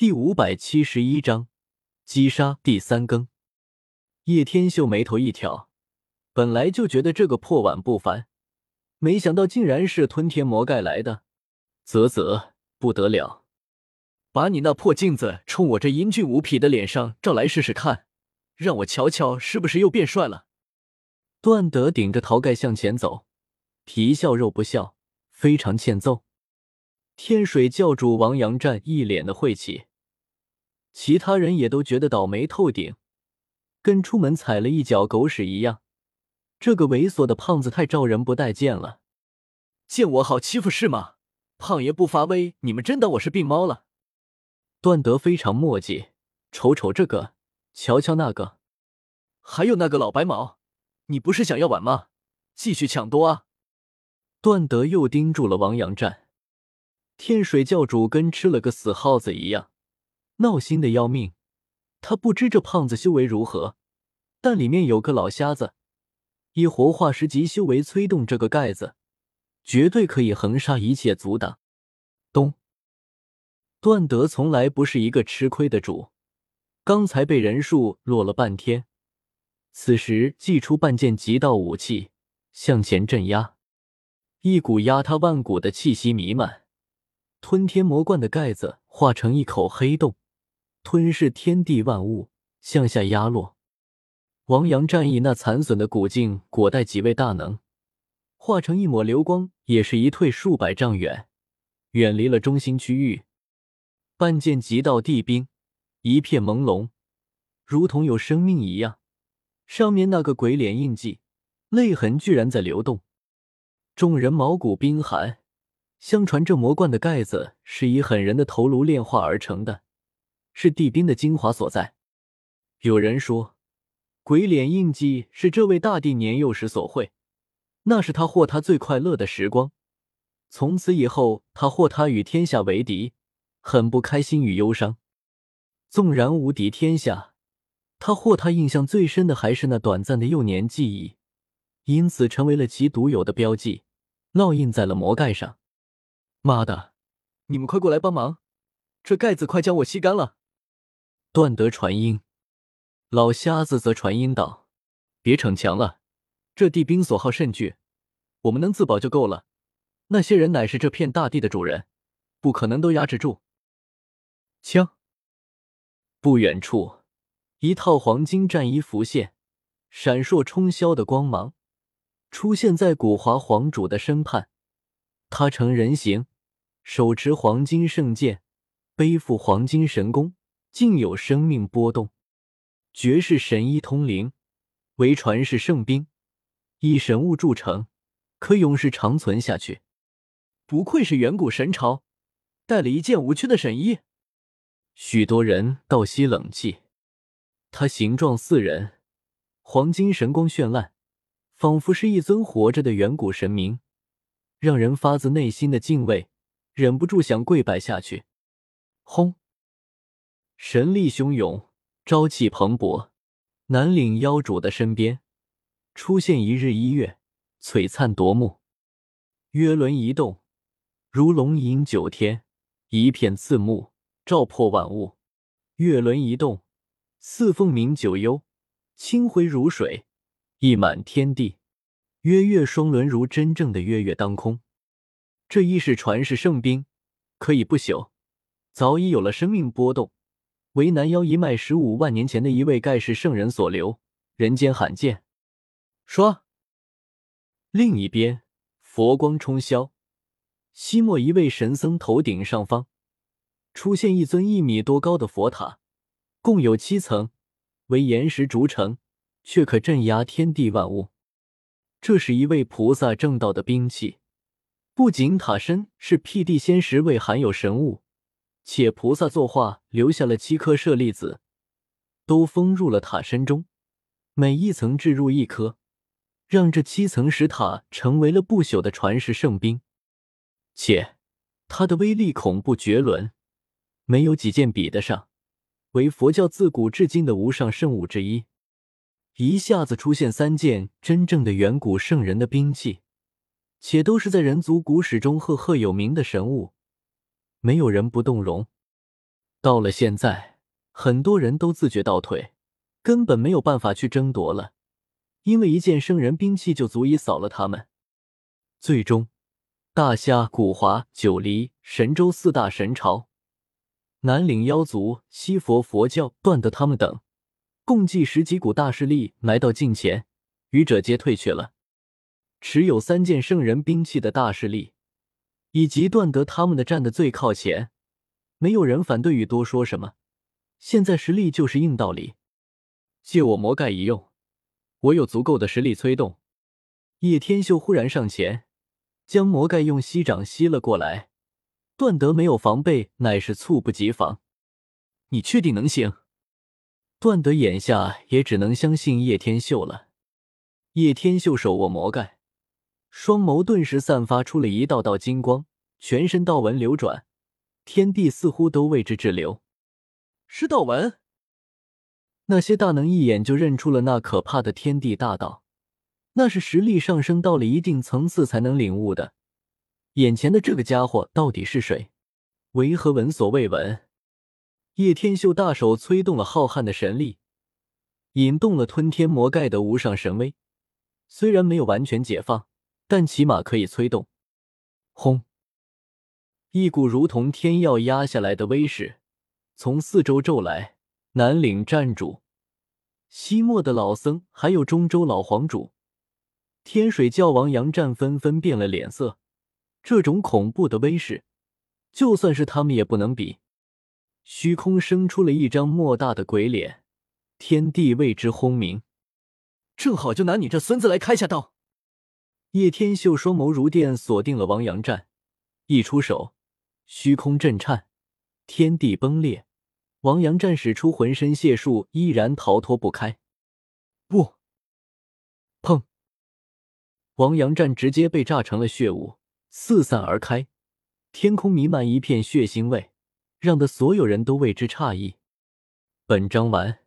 第五百七十一章击杀第三更。叶天秀眉头一挑，本来就觉得这个破碗不凡，没想到竟然是吞天魔盖来的，啧啧，不得了！把你那破镜子冲我这英俊无匹的脸上照来试试看，让我瞧瞧是不是又变帅了。段德顶着陶盖向前走，皮笑肉不笑，非常欠揍。天水教主王阳战一脸的晦气，其他人也都觉得倒霉透顶，跟出门踩了一脚狗屎一样。这个猥琐的胖子太招人不待见了，见我好欺负是吗？胖爷不发威，你们真当我是病猫了？段德非常墨迹，瞅瞅这个，瞧瞧那个，还有那个老白毛。你不是想要碗吗？继续抢夺啊！段德又盯住了王阳战，天水教主跟吃了个死耗子一样，闹心的要命。他不知这胖子修为如何，但里面有个老瞎子，以活化石级修为催动这个盖子，绝对可以横杀一切阻挡。咚！段德从来不是一个吃亏的主，刚才被人数落了半天。此时，祭出半件极道武器向前镇压，一股压塌万古的气息弥漫。吞天魔罐的盖子化成一口黑洞，吞噬天地万物，向下压落。王阳战役那残损的古镜裹带几位大能，化成一抹流光，也是一退数百丈远，远离了中心区域。半件极道地冰一片朦胧，如同有生命一样。上面那个鬼脸印记，泪痕居然在流动，众人毛骨冰寒。相传这魔罐的盖子是以狠人的头颅炼化而成的，是地冰的精华所在。有人说，鬼脸印记是这位大帝年幼时所绘，那是他或他最快乐的时光。从此以后，他或他与天下为敌，很不开心与忧伤。纵然无敌天下。他或他印象最深的还是那短暂的幼年记忆，因此成为了其独有的标记，烙印在了魔盖上。妈的，你们快过来帮忙，这盖子快将我吸干了！段德传音，老瞎子则传音道：“别逞强了，这地兵所好甚巨，我们能自保就够了。那些人乃是这片大地的主人，不可能都压制住。”枪，不远处。一套黄金战衣浮现，闪烁冲霄的光芒，出现在古华皇主的身畔。他成人形，手持黄金圣剑，背负黄金神弓，竟有生命波动。绝世神医通灵，为传世圣兵，以神物铸成，可永世长存下去。不愧是远古神朝，带了一件无缺的神衣。许多人倒吸冷气。他形状似人，黄金神光绚烂，仿佛是一尊活着的远古神明，让人发自内心的敬畏，忍不住想跪拜下去。轰！神力汹涌，朝气蓬勃，南岭妖主的身边出现一日一月，璀璨夺目。月轮一动，如龙吟九天，一片刺目，照破万物。月轮一动。似凤鸣九幽，清辉如水，溢满天地。月月双轮如真正的月月当空。这亦是传世圣兵，可以不朽，早已有了生命波动，为南妖一脉十五万年前的一位盖世圣人所留，人间罕见。说，另一边佛光冲霄，西莫一位神僧头顶上方出现一尊一米多高的佛塔。共有七层，为岩石筑成，却可镇压天地万物。这是一位菩萨正道的兵器。不仅塔身是辟地仙石为含有神物，且菩萨作画留下了七颗舍利子，都封入了塔身中，每一层置入一颗，让这七层石塔成为了不朽的传世圣兵。且它的威力恐怖绝伦，没有几件比得上。为佛教自古至今的无上圣物之一，一下子出现三件真正的远古圣人的兵器，且都是在人族古史中赫赫有名的神物，没有人不动容。到了现在，很多人都自觉倒退，根本没有办法去争夺了，因为一件圣人兵器就足以扫了他们。最终，大夏、古华、九黎、神州四大神朝，南岭妖族、西佛佛教、段的他们等，共计十几股大势力来到近前，愚者皆退去了。持有三件圣人兵器的大势力，以及段德他们的站的最靠前，没有人反对与多说什么。现在实力就是硬道理，借我魔盖一用，我有足够的实力催动。叶天秀忽然上前，将魔盖用吸掌吸了过来。段德没有防备，乃是猝不及防。你确定能行？段德眼下也只能相信叶天秀了。叶天秀手握魔盖。双眸顿时散发出了一道道金光，全身道纹流转，天地似乎都为之滞留。是道纹？那些大能一眼就认出了那可怕的天地大道，那是实力上升到了一定层次才能领悟的。眼前的这个家伙到底是谁？为何闻所未闻？叶天秀大手催动了浩瀚的神力，引动了吞天魔盖的无上神威，虽然没有完全解放。但起码可以催动。轰！一股如同天要压下来的威势从四周骤来。南岭站主、西漠的老僧，还有中州老皇主、天水教王杨战纷纷变了脸色。这种恐怖的威势，就算是他们也不能比。虚空生出了一张莫大的鬼脸，天地为之轰鸣。正好就拿你这孙子来开下刀。叶天秀双眸如电，锁定了王阳战，一出手，虚空震颤，天地崩裂。王阳战使出浑身解数，依然逃脱不开。不，砰！王阳战直接被炸成了血雾，四散而开。天空弥漫一片血腥味，让的所有人都为之诧异。本章完。